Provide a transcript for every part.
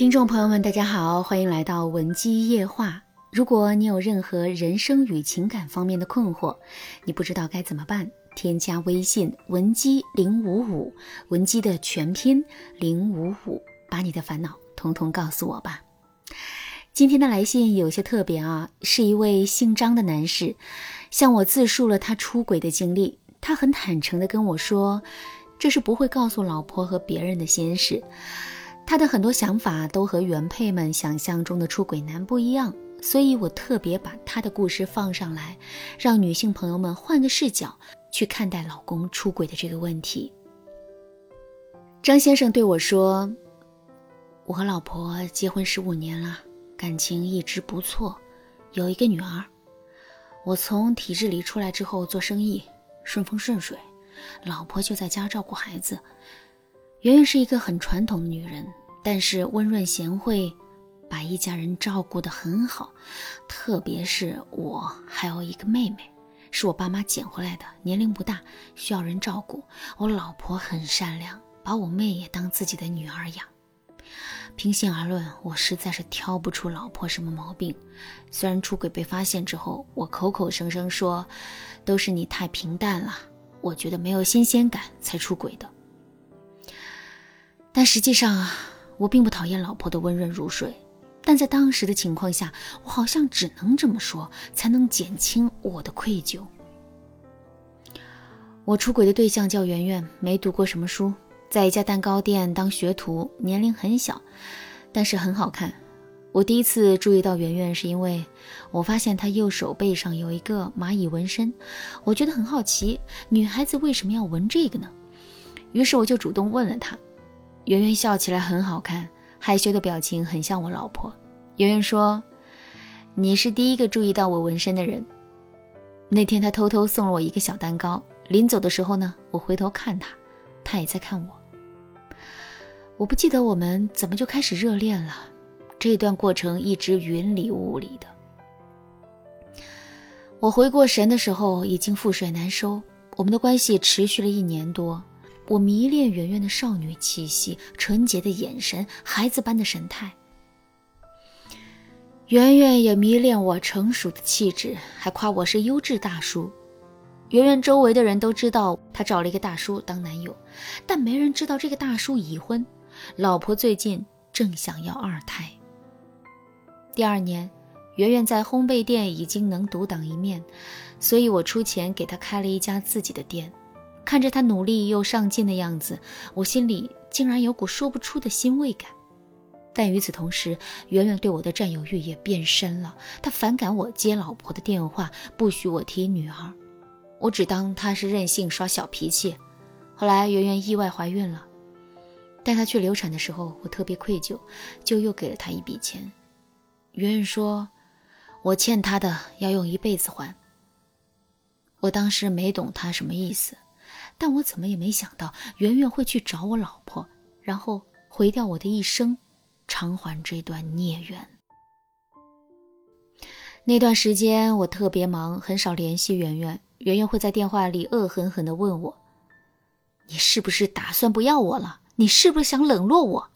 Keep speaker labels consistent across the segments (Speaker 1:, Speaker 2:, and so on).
Speaker 1: 听众朋友们，大家好，欢迎来到文姬夜话。如果你有任何人生与情感方面的困惑，你不知道该怎么办，添加微信文姬零五五，文姬的全拼零五五，把你的烦恼统统告诉我吧。今天的来信有些特别啊，是一位姓张的男士向我自述了他出轨的经历。他很坦诚地跟我说，这是不会告诉老婆和别人的心事。他的很多想法都和原配们想象中的出轨男不一样，所以我特别把他的故事放上来，让女性朋友们换个视角去看待老公出轨的这个问题。张先生对我说：“我和老婆结婚十五年了，感情一直不错，有一个女儿。我从体制里出来之后做生意，顺风顺水，老婆就在家照顾孩子。圆圆是一个很传统的女人。”但是温润贤惠，把一家人照顾得很好，特别是我还有一个妹妹，是我爸妈捡回来的，年龄不大，需要人照顾。我老婆很善良，把我妹也当自己的女儿养。平心而论，我实在是挑不出老婆什么毛病。虽然出轨被发现之后，我口口声声说都是你太平淡了，我觉得没有新鲜感才出轨的，但实际上啊。我并不讨厌老婆的温润如水，但在当时的情况下，我好像只能这么说，才能减轻我的愧疚。我出轨的对象叫圆圆，没读过什么书，在一家蛋糕店当学徒，年龄很小，但是很好看。我第一次注意到圆圆，是因为我发现她右手背上有一个蚂蚁纹身，我觉得很好奇，女孩子为什么要纹这个呢？于是我就主动问了她。圆圆笑起来很好看，害羞的表情很像我老婆。圆圆说：“你是第一个注意到我纹身的人。”那天他偷偷送了我一个小蛋糕，临走的时候呢，我回头看他，他也在看我。我不记得我们怎么就开始热恋了，这段过程一直云里雾里的。我回过神的时候，已经覆水难收，我们的关系持续了一年多。我迷恋圆圆的少女气息、纯洁的眼神、孩子般的神态。圆圆也迷恋我成熟的气质，还夸我是优质大叔。圆圆周围的人都知道她找了一个大叔当男友，但没人知道这个大叔已婚，老婆最近正想要二胎。第二年，圆圆在烘焙店已经能独当一面，所以我出钱给她开了一家自己的店。看着他努力又上进的样子，我心里竟然有股说不出的欣慰感。但与此同时，圆圆对我的占有欲也变深了。她反感我接老婆的电话，不许我提女儿。我只当她是任性耍小脾气。后来圆圆意外怀孕了，带她去流产的时候，我特别愧疚，就又给了她一笔钱。圆圆说：“我欠她的要用一辈子还。”我当时没懂她什么意思。但我怎么也没想到，圆圆会去找我老婆，然后毁掉我的一生，偿还这段孽缘。那段时间我特别忙，很少联系圆圆。圆圆会在电话里恶狠狠地问我：“你是不是打算不要我了？你是不是想冷落我？”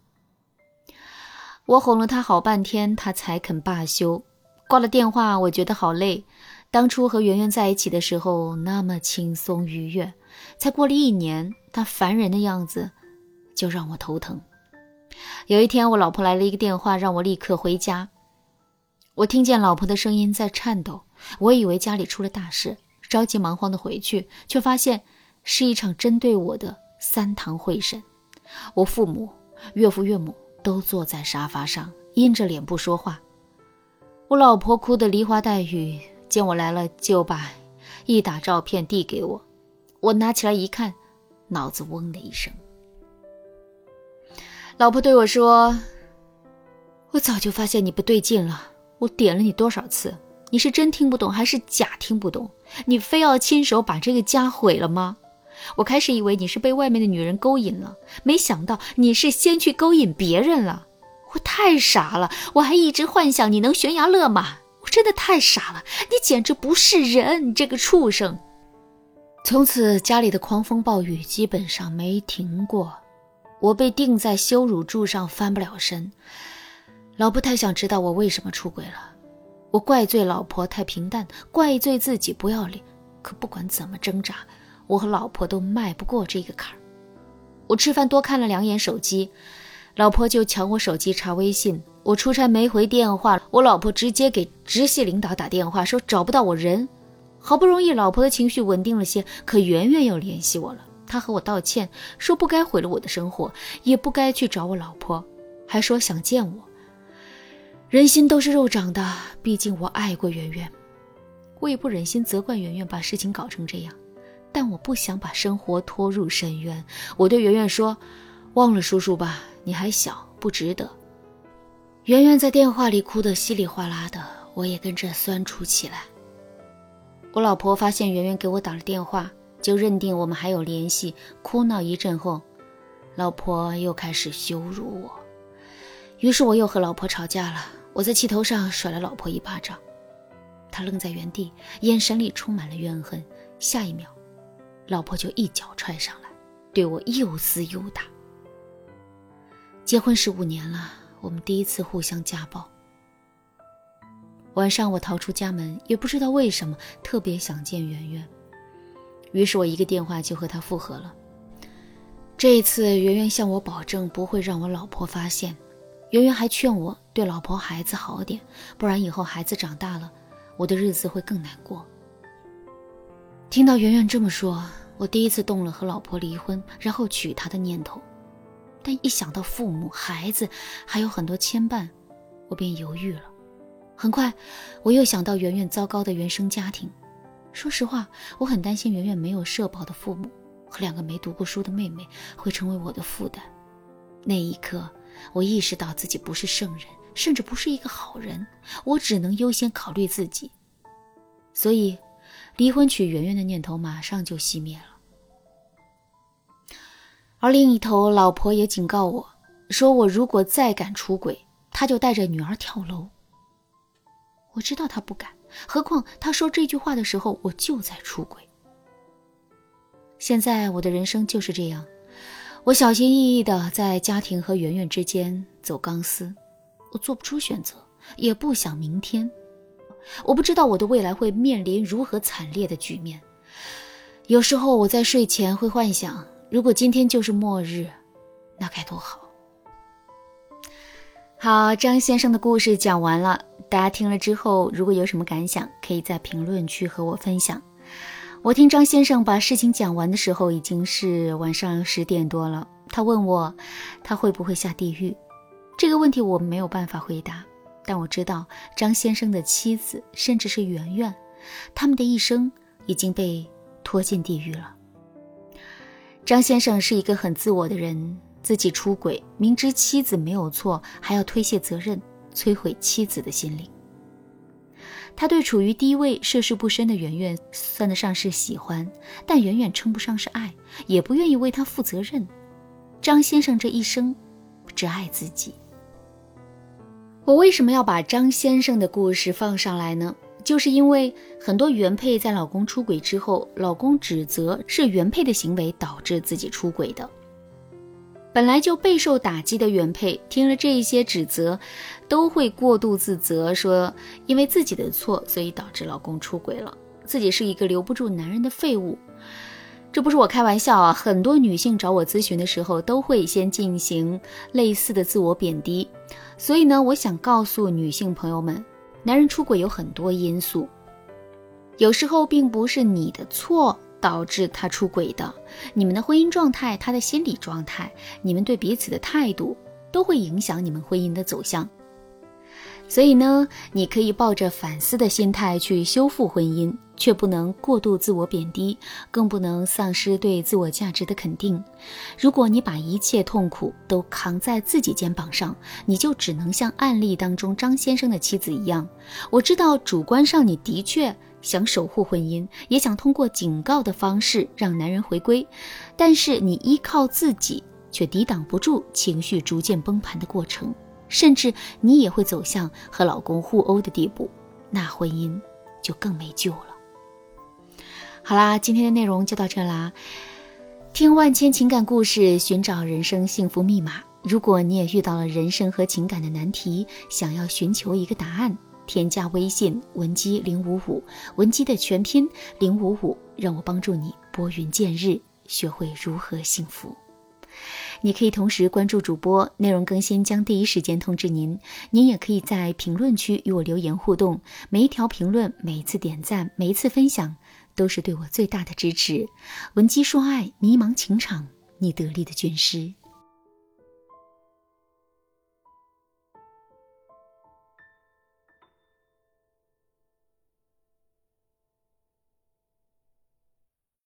Speaker 1: 我哄了他好半天，他才肯罢休。挂了电话，我觉得好累。当初和圆圆在一起的时候，那么轻松愉悦。才过了一年，他烦人的样子就让我头疼。有一天，我老婆来了一个电话，让我立刻回家。我听见老婆的声音在颤抖，我以为家里出了大事，着急忙慌的回去，却发现是一场针对我的三堂会审。我父母、岳父、岳母都坐在沙发上，阴着脸不说话。我老婆哭得梨花带雨，见我来了，就把一打照片递给我。我拿起来一看，脑子嗡的一声。老婆对我说：“我早就发现你不对劲了，我点了你多少次，你是真听不懂还是假听不懂？你非要亲手把这个家毁了吗？我开始以为你是被外面的女人勾引了，没想到你是先去勾引别人了。我太傻了，我还一直幻想你能悬崖勒马，我真的太傻了，你简直不是人，你这个畜生！”从此，家里的狂风暴雨基本上没停过。我被钉在羞辱柱上翻不了身。老婆太想知道我为什么出轨了，我怪罪老婆太平淡，怪罪自己不要脸。可不管怎么挣扎，我和老婆都迈不过这个坎儿。我吃饭多看了两眼手机，老婆就抢我手机查微信。我出差没回电话，我老婆直接给直系领导打电话说找不到我人。好不容易老婆的情绪稳定了些，可圆圆又联系我了。她和我道歉，说不该毁了我的生活，也不该去找我老婆，还说想见我。人心都是肉长的，毕竟我爱过圆圆，我也不忍心责怪圆圆把事情搞成这样，但我不想把生活拖入深渊。我对圆圆说：“忘了叔叔吧，你还小，不值得。”圆圆在电话里哭得稀里哗啦的，我也跟着酸楚起来。我老婆发现圆圆给我打了电话，就认定我们还有联系，哭闹一阵后，老婆又开始羞辱我，于是我又和老婆吵架了。我在气头上甩了老婆一巴掌，她愣在原地，眼神里充满了怨恨。下一秒，老婆就一脚踹上来，对我又撕又打。结婚十五年了。我们第一次互相家暴。晚上我逃出家门，也不知道为什么特别想见圆圆，于是我一个电话就和他复合了。这一次，圆圆向我保证不会让我老婆发现，圆圆还劝我对老婆孩子好点，不然以后孩子长大了，我的日子会更难过。听到圆圆这么说，我第一次动了和老婆离婚，然后娶她的念头。但一想到父母、孩子还有很多牵绊，我便犹豫了。很快，我又想到圆圆糟糕的原生家庭。说实话，我很担心圆圆没有社保的父母和两个没读过书的妹妹会成为我的负担。那一刻，我意识到自己不是圣人，甚至不是一个好人。我只能优先考虑自己，所以，离婚娶圆圆的念头马上就熄灭了。而另一头，老婆也警告我说：“我如果再敢出轨，她就带着女儿跳楼。”我知道他不敢，何况他说这句话的时候，我就在出轨。现在我的人生就是这样，我小心翼翼的在家庭和圆圆之间走钢丝，我做不出选择，也不想明天。我不知道我的未来会面临如何惨烈的局面。有时候我在睡前会幻想。如果今天就是末日，那该多好！好，张先生的故事讲完了，大家听了之后，如果有什么感想，可以在评论区和我分享。我听张先生把事情讲完的时候，已经是晚上十点多了。他问我，他会不会下地狱？这个问题我没有办法回答，但我知道张先生的妻子，甚至是圆圆，他们的一生已经被拖进地狱了。张先生是一个很自我的人，自己出轨，明知妻子没有错，还要推卸责任，摧毁妻子的心灵。他对处于低位、涉世不深的圆圆算得上是喜欢，但远远称不上是爱，也不愿意为他负责任。张先生这一生只爱自己。我为什么要把张先生的故事放上来呢？就是因为很多原配在老公出轨之后，老公指责是原配的行为导致自己出轨的。本来就备受打击的原配，听了这一些指责，都会过度自责，说因为自己的错，所以导致老公出轨了，自己是一个留不住男人的废物。这不是我开玩笑啊！很多女性找我咨询的时候，都会先进行类似的自我贬低。所以呢，我想告诉女性朋友们。男人出轨有很多因素，有时候并不是你的错导致他出轨的，你们的婚姻状态、他的心理状态、你们对彼此的态度，都会影响你们婚姻的走向。所以呢，你可以抱着反思的心态去修复婚姻，却不能过度自我贬低，更不能丧失对自我价值的肯定。如果你把一切痛苦都扛在自己肩膀上，你就只能像案例当中张先生的妻子一样。我知道主观上你的确想守护婚姻，也想通过警告的方式让男人回归，但是你依靠自己，却抵挡不住情绪逐渐崩盘的过程。甚至你也会走向和老公互殴的地步，那婚姻就更没救了。好啦，今天的内容就到这啦。听万千情感故事，寻找人生幸福密码。如果你也遇到了人生和情感的难题，想要寻求一个答案，添加微信文姬零五五，文姬的全拼零五五，让我帮助你拨云见日，学会如何幸福。你可以同时关注主播，内容更新将第一时间通知您。您也可以在评论区与我留言互动，每一条评论、每一次点赞、每一次分享，都是对我最大的支持。文姬说爱，迷茫情场，你得力的军师。